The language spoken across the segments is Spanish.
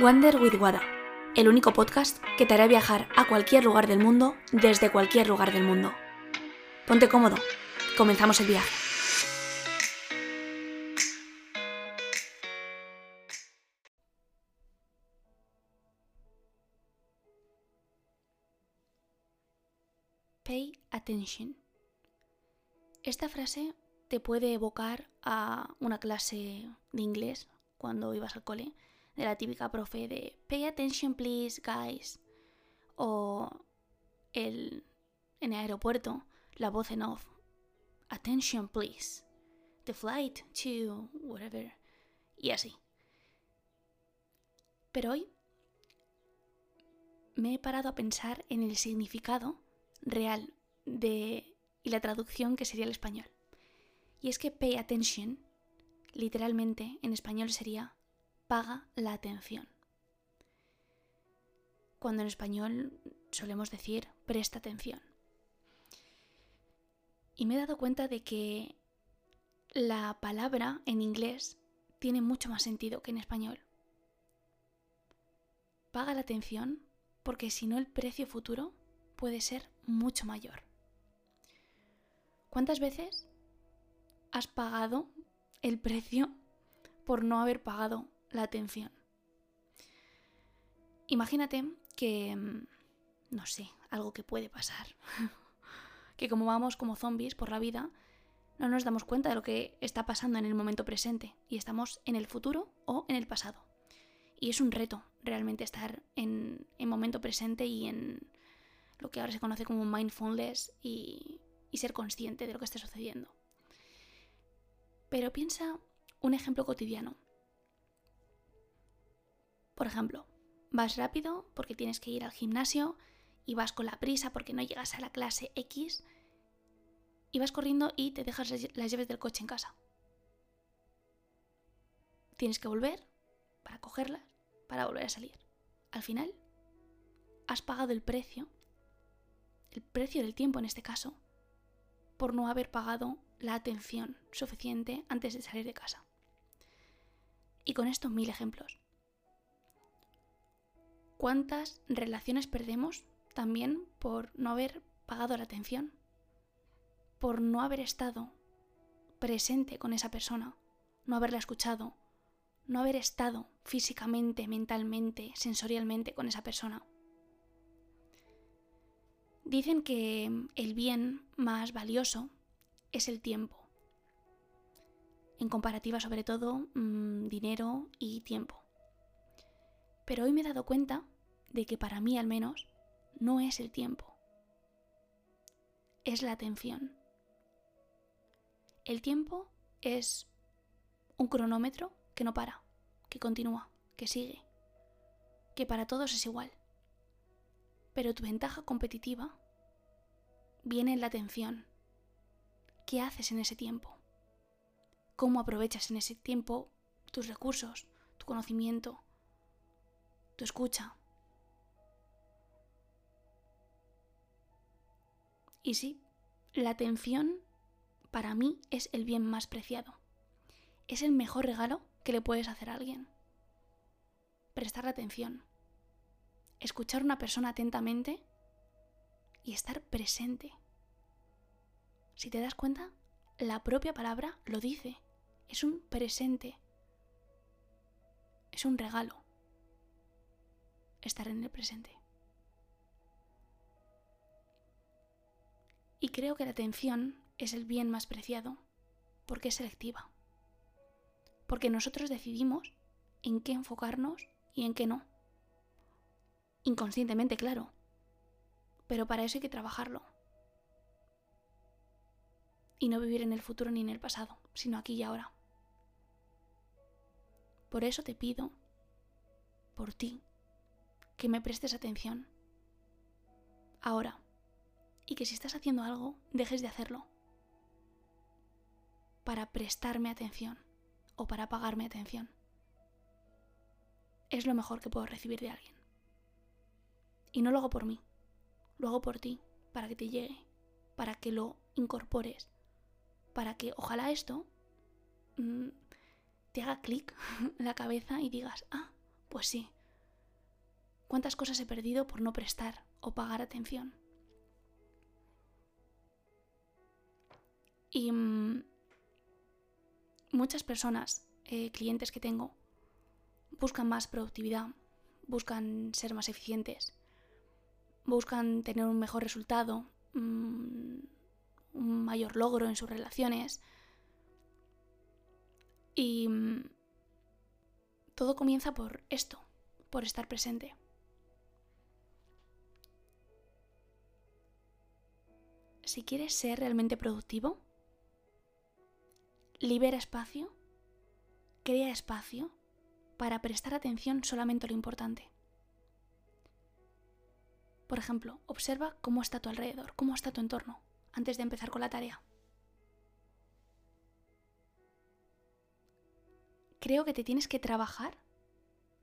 Wander with Wada, el único podcast que te hará viajar a cualquier lugar del mundo desde cualquier lugar del mundo. Ponte cómodo, comenzamos el viaje. Pay attention. Esta frase te puede evocar a una clase de inglés cuando ibas al cole, de la típica profe de Pay attention please, guys. O el, en el aeropuerto, la voz en off. Attention please. The flight to whatever. Y así. Pero hoy me he parado a pensar en el significado real de y la traducción que sería el español. Y es que pay attention, literalmente en español sería paga la atención. Cuando en español solemos decir presta atención. Y me he dado cuenta de que la palabra en inglés tiene mucho más sentido que en español. Paga la atención porque si no el precio futuro puede ser mucho mayor. ¿Cuántas veces has pagado el precio por no haber pagado la atención? Imagínate que, mm, no sé, algo que puede pasar. que como vamos como zombies por la vida, no nos damos cuenta de lo que está pasando en el momento presente y estamos en el futuro o en el pasado. Y es un reto realmente estar en, en momento presente y en lo que ahora se conoce como mindfulness y, y ser consciente de lo que está sucediendo. Pero piensa un ejemplo cotidiano. Por ejemplo, vas rápido porque tienes que ir al gimnasio y vas con la prisa porque no llegas a la clase X y vas corriendo y te dejas las llaves del coche en casa. Tienes que volver para cogerlas, para volver a salir. Al final, has pagado el precio, el precio del tiempo en este caso, por no haber pagado la atención suficiente antes de salir de casa. Y con esto mil ejemplos. ¿Cuántas relaciones perdemos también por no haber pagado la atención? Por no haber estado presente con esa persona, no haberla escuchado, no haber estado físicamente, mentalmente, sensorialmente con esa persona. Dicen que el bien más valioso es el tiempo. En comparativa sobre todo, mmm, dinero y tiempo. Pero hoy me he dado cuenta de que para mí al menos no es el tiempo. Es la atención. El tiempo es un cronómetro que no para, que continúa, que sigue, que para todos es igual. Pero tu ventaja competitiva viene en la atención. ¿Qué haces en ese tiempo? ¿Cómo aprovechas en ese tiempo tus recursos, tu conocimiento, tu escucha? Y sí, la atención para mí es el bien más preciado. Es el mejor regalo que le puedes hacer a alguien. Prestar atención. Escuchar a una persona atentamente y estar presente. Si te das cuenta, la propia palabra lo dice. Es un presente. Es un regalo. Estar en el presente. Y creo que la atención es el bien más preciado porque es selectiva. Porque nosotros decidimos en qué enfocarnos y en qué no. Inconscientemente, claro, pero para eso hay que trabajarlo. Y no vivir en el futuro ni en el pasado, sino aquí y ahora. Por eso te pido, por ti, que me prestes atención. Ahora. Y que si estás haciendo algo, dejes de hacerlo. Para prestarme atención o para pagarme atención. Es lo mejor que puedo recibir de alguien. Y no lo hago por mí lo hago por ti, para que te llegue, para que lo incorpores, para que ojalá esto mm, te haga clic en la cabeza y digas, ah, pues sí, ¿Cuántas cosas he perdido por no prestar o pagar atención? Y mm, muchas personas, eh, clientes que tengo, buscan más productividad, buscan ser más eficientes, buscan tener un mejor resultado, mm, un mayor logro en sus relaciones. Y mm, todo comienza por esto, por estar presente. Si quieres ser realmente productivo, libera espacio, crea espacio para prestar atención solamente a lo importante. Por ejemplo, observa cómo está tu alrededor, cómo está tu entorno antes de empezar con la tarea. Creo que te tienes que trabajar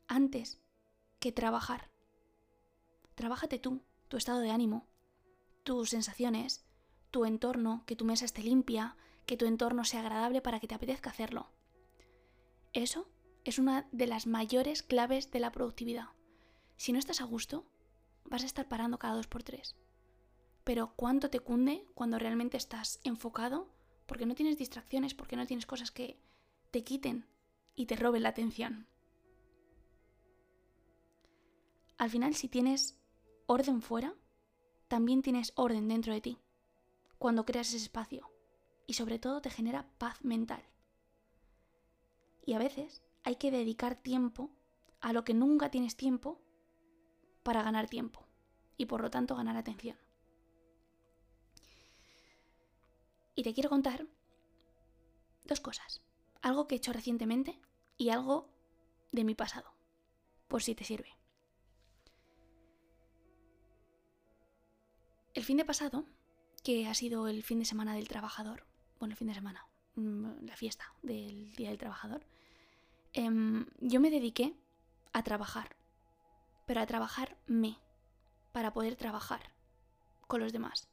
antes que trabajar. Trabájate tú, tu estado de ánimo, tus sensaciones, tu entorno, que tu mesa esté limpia, que tu entorno sea agradable para que te apetezca hacerlo. Eso es una de las mayores claves de la productividad. Si no estás a gusto, vas a estar parando cada dos por tres. Pero cuánto te cunde cuando realmente estás enfocado, porque no tienes distracciones, porque no tienes cosas que te quiten y te roben la atención. Al final, si tienes orden fuera, también tienes orden dentro de ti, cuando creas ese espacio, y sobre todo te genera paz mental. Y a veces hay que dedicar tiempo a lo que nunca tienes tiempo para ganar tiempo y por lo tanto ganar atención. Y te quiero contar dos cosas. Algo que he hecho recientemente y algo de mi pasado, por si te sirve. El fin de pasado, que ha sido el fin de semana del trabajador, bueno, el fin de semana, mm, la fiesta del Día del Trabajador, em, yo me dediqué a trabajar pero a trabajarme, para poder trabajar con los demás.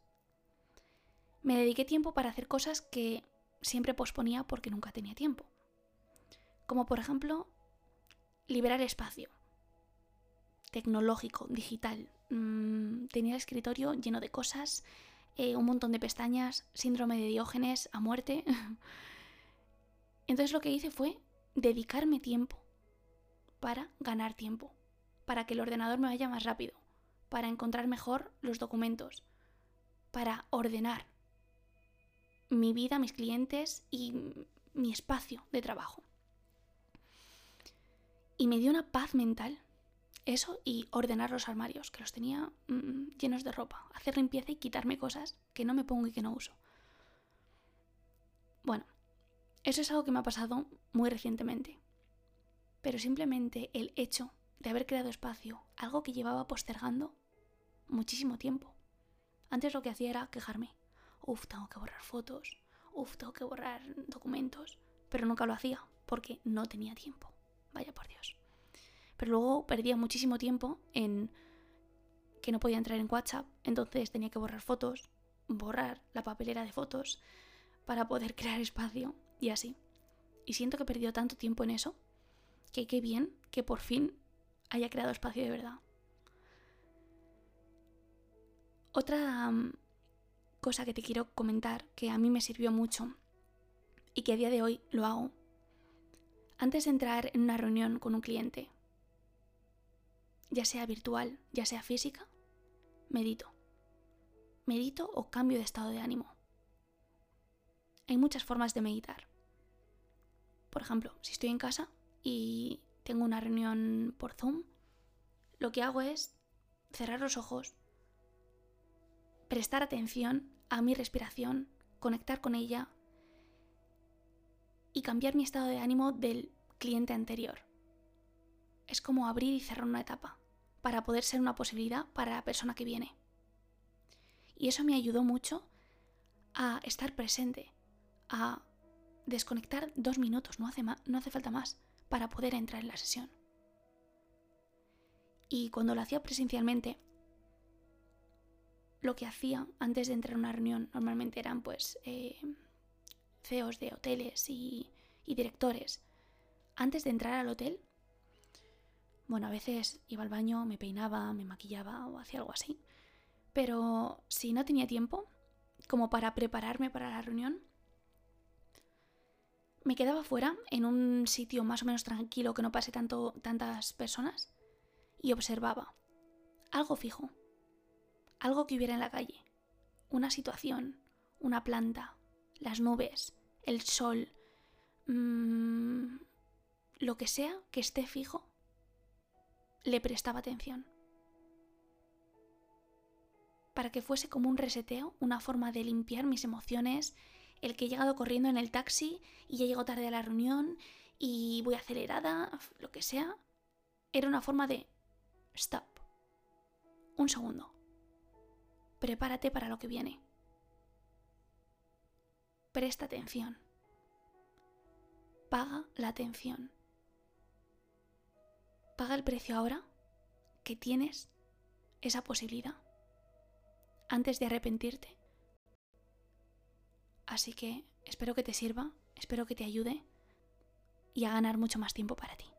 Me dediqué tiempo para hacer cosas que siempre posponía porque nunca tenía tiempo. Como por ejemplo, liberar espacio tecnológico, digital. Mm, tenía el escritorio lleno de cosas, eh, un montón de pestañas, síndrome de Diógenes a muerte. Entonces lo que hice fue dedicarme tiempo para ganar tiempo para que el ordenador me vaya más rápido, para encontrar mejor los documentos, para ordenar mi vida, mis clientes y mi espacio de trabajo. Y me dio una paz mental eso y ordenar los armarios, que los tenía mm, llenos de ropa, hacer limpieza y quitarme cosas que no me pongo y que no uso. Bueno, eso es algo que me ha pasado muy recientemente. Pero simplemente el hecho de haber creado espacio, algo que llevaba postergando muchísimo tiempo. Antes lo que hacía era quejarme. Uf, tengo que borrar fotos. Uf, tengo que borrar documentos. Pero nunca lo hacía porque no tenía tiempo. Vaya por Dios. Pero luego perdía muchísimo tiempo en que no podía entrar en WhatsApp. Entonces tenía que borrar fotos, borrar la papelera de fotos para poder crear espacio y así. Y siento que he perdido tanto tiempo en eso que qué bien que por fin haya creado espacio de verdad. Otra mm, cosa que te quiero comentar que a mí me sirvió mucho y que a día de hoy lo hago, antes de entrar en una reunión con un cliente, ya sea virtual, ya sea física, medito. Medito o cambio de estado de ánimo. Hay muchas formas de meditar. Por ejemplo, si estoy en casa y tengo una reunión por Zoom, lo que hago es cerrar los ojos, prestar atención a mi respiración, conectar con ella y cambiar mi estado de ánimo del cliente anterior. Es como abrir y cerrar una etapa para poder ser una posibilidad para la persona que viene. Y eso me ayudó mucho a estar presente, a desconectar dos minutos, no hace, no hace falta más para poder entrar en la sesión. Y cuando lo hacía presencialmente, lo que hacía antes de entrar a una reunión normalmente eran pues eh, CEOs de hoteles y, y directores. Antes de entrar al hotel, Bueno, a veces iba al baño, me peinaba, me maquillaba o hacía algo así. Pero si no tenía tiempo, como para prepararme para la reunión, me quedaba fuera, en un sitio más o menos tranquilo que no pase tanto, tantas personas, y observaba. Algo fijo, algo que hubiera en la calle, una situación, una planta, las nubes, el sol, mmm, lo que sea que esté fijo, le prestaba atención. Para que fuese como un reseteo, una forma de limpiar mis emociones, el que he llegado corriendo en el taxi y ya llego tarde a la reunión y voy acelerada, lo que sea, era una forma de stop. Un segundo. Prepárate para lo que viene. Presta atención. Paga la atención. Paga el precio ahora que tienes esa posibilidad antes de arrepentirte. Así que espero que te sirva, espero que te ayude y a ganar mucho más tiempo para ti.